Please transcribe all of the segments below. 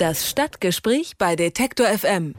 Das Stadtgespräch bei Detektor FM.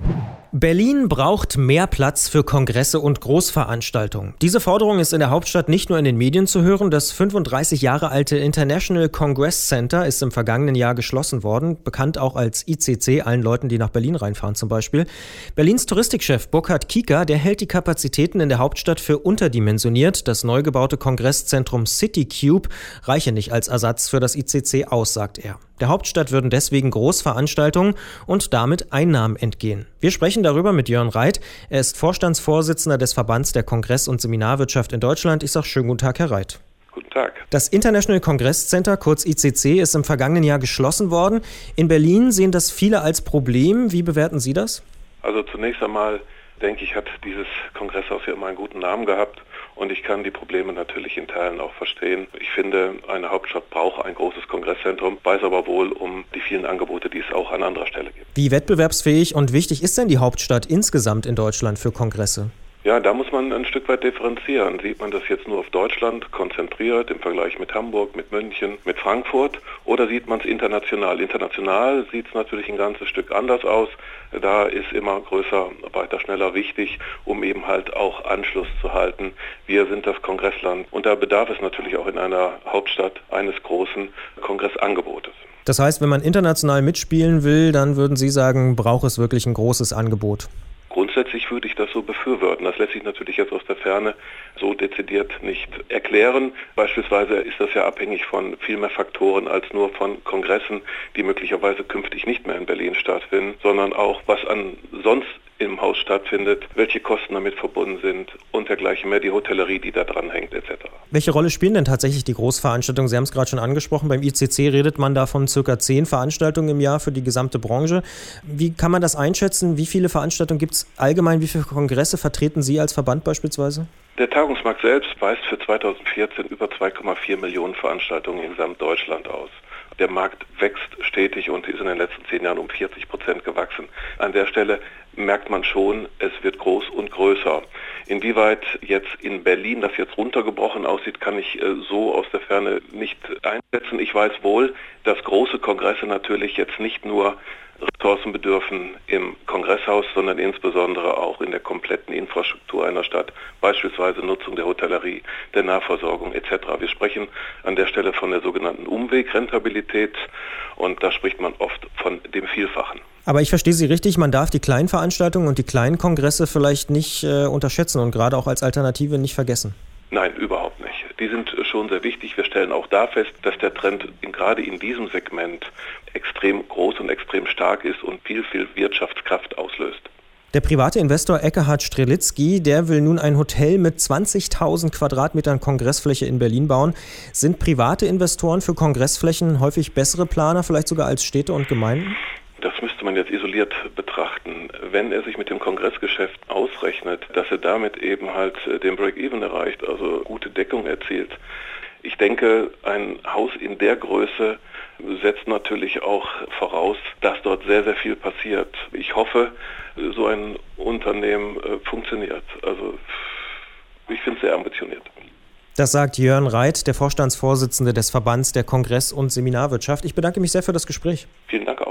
Berlin braucht mehr Platz für Kongresse und Großveranstaltungen. Diese Forderung ist in der Hauptstadt nicht nur in den Medien zu hören. Das 35 Jahre alte International Congress Center ist im vergangenen Jahr geschlossen worden, bekannt auch als ICC, allen Leuten, die nach Berlin reinfahren zum Beispiel. Berlins Touristikchef Burkhard Kieker, der hält die Kapazitäten in der Hauptstadt für unterdimensioniert. Das neu gebaute Kongresszentrum City Cube reiche nicht als Ersatz für das ICC aus, sagt er. Der Hauptstadt würden deswegen Großveranstaltungen und damit Einnahmen entgehen. Wir sprechen darüber mit Jörn Reit. Er ist Vorstandsvorsitzender des Verbands der Kongress- und Seminarwirtschaft in Deutschland. Ich sage schönen guten Tag, Herr Reit. Guten Tag. Das International Congress Center, kurz ICC, ist im vergangenen Jahr geschlossen worden. In Berlin sehen das viele als Problem. Wie bewerten Sie das? Also zunächst einmal denke ich, hat dieses Kongresshaus ja immer einen guten Namen gehabt und ich kann die Probleme natürlich in Teilen auch verstehen. Ich finde, eine Hauptstadt braucht ein großes Kongresszentrum, weiß aber wohl um die vielen Angebote, die es auch an anderer Stelle gibt. Wie wettbewerbsfähig und wichtig ist denn die Hauptstadt insgesamt in Deutschland für Kongresse? Ja, da muss man ein Stück weit differenzieren. Sieht man das jetzt nur auf Deutschland konzentriert im Vergleich mit Hamburg, mit München, mit Frankfurt oder sieht man es international? International sieht es natürlich ein ganzes Stück anders aus. Da ist immer größer, weiter, schneller wichtig, um eben halt auch Anschluss zu halten. Wir sind das Kongressland und da bedarf es natürlich auch in einer Hauptstadt eines großen Kongressangebotes. Das heißt, wenn man international mitspielen will, dann würden Sie sagen, braucht es wirklich ein großes Angebot? Grundsätzlich würde ich das so befürworten. Das lässt sich natürlich jetzt aus der Ferne so dezidiert nicht erklären. Beispielsweise ist das ja abhängig von viel mehr Faktoren als nur von Kongressen, die möglicherweise künftig nicht mehr in Berlin stattfinden, sondern auch was an sonst im Haus stattfindet, welche Kosten damit verbunden sind und dergleichen mehr, die Hotellerie, die da dran hängt, etc. Welche Rolle spielen denn tatsächlich die Großveranstaltungen? Sie haben es gerade schon angesprochen, beim ICC redet man da von circa zehn Veranstaltungen im Jahr für die gesamte Branche. Wie kann man das einschätzen? Wie viele Veranstaltungen gibt es allgemein? Wie viele Kongresse vertreten Sie als Verband beispielsweise? Der Tagungsmarkt selbst weist für 2014 über 2,4 Millionen Veranstaltungen in Gesamtdeutschland aus. Der Markt wächst stetig und ist in den letzten zehn Jahren um 40 Prozent gewachsen. An der Stelle merkt man schon, es wird groß und größer. Inwieweit jetzt in Berlin das jetzt runtergebrochen aussieht, kann ich äh, so aus der Ferne nicht einschätzen. Ich weiß wohl, dass große Kongresse natürlich jetzt nicht nur Ressourcen bedürfen im Kongresshaus, sondern insbesondere auch in der kompletten Infrastruktur einer Stadt, beispielsweise Nutzung der Hotellerie, der Nahversorgung etc. Wir sprechen an der Stelle von der sogenannten Umwegrentabilität und da spricht man oft von dem Vielfachen. Aber ich verstehe Sie richtig, man darf die kleinen Veranstaltungen und die kleinen Kongresse vielleicht nicht äh, unterschätzen und gerade auch als Alternative nicht vergessen. Nein, überhaupt nicht. Die sind schon sehr wichtig. Wir stellen auch da fest, dass der Trend in, gerade in diesem Segment extrem groß und extrem stark ist und viel, viel Wirtschaftskraft auslöst. Der private Investor Eckhard Strelitzky, der will nun ein Hotel mit 20.000 Quadratmetern Kongressfläche in Berlin bauen. Sind private Investoren für Kongressflächen häufig bessere Planer, vielleicht sogar als Städte und Gemeinden? Das müsste man jetzt isoliert betrachten. Wenn er sich mit dem Kongressgeschäft ausrechnet, dass er damit eben halt äh, den Break-Even erreicht, also gute Deckung erzielt. Ich denke, ein Haus in der Größe setzt natürlich auch voraus, dass dort sehr, sehr viel passiert. Ich hoffe, so ein Unternehmen äh, funktioniert. Also ich finde es sehr ambitioniert. Das sagt Jörn Reit, der Vorstandsvorsitzende des Verbands der Kongress- und Seminarwirtschaft. Ich bedanke mich sehr für das Gespräch. Vielen Dank auch.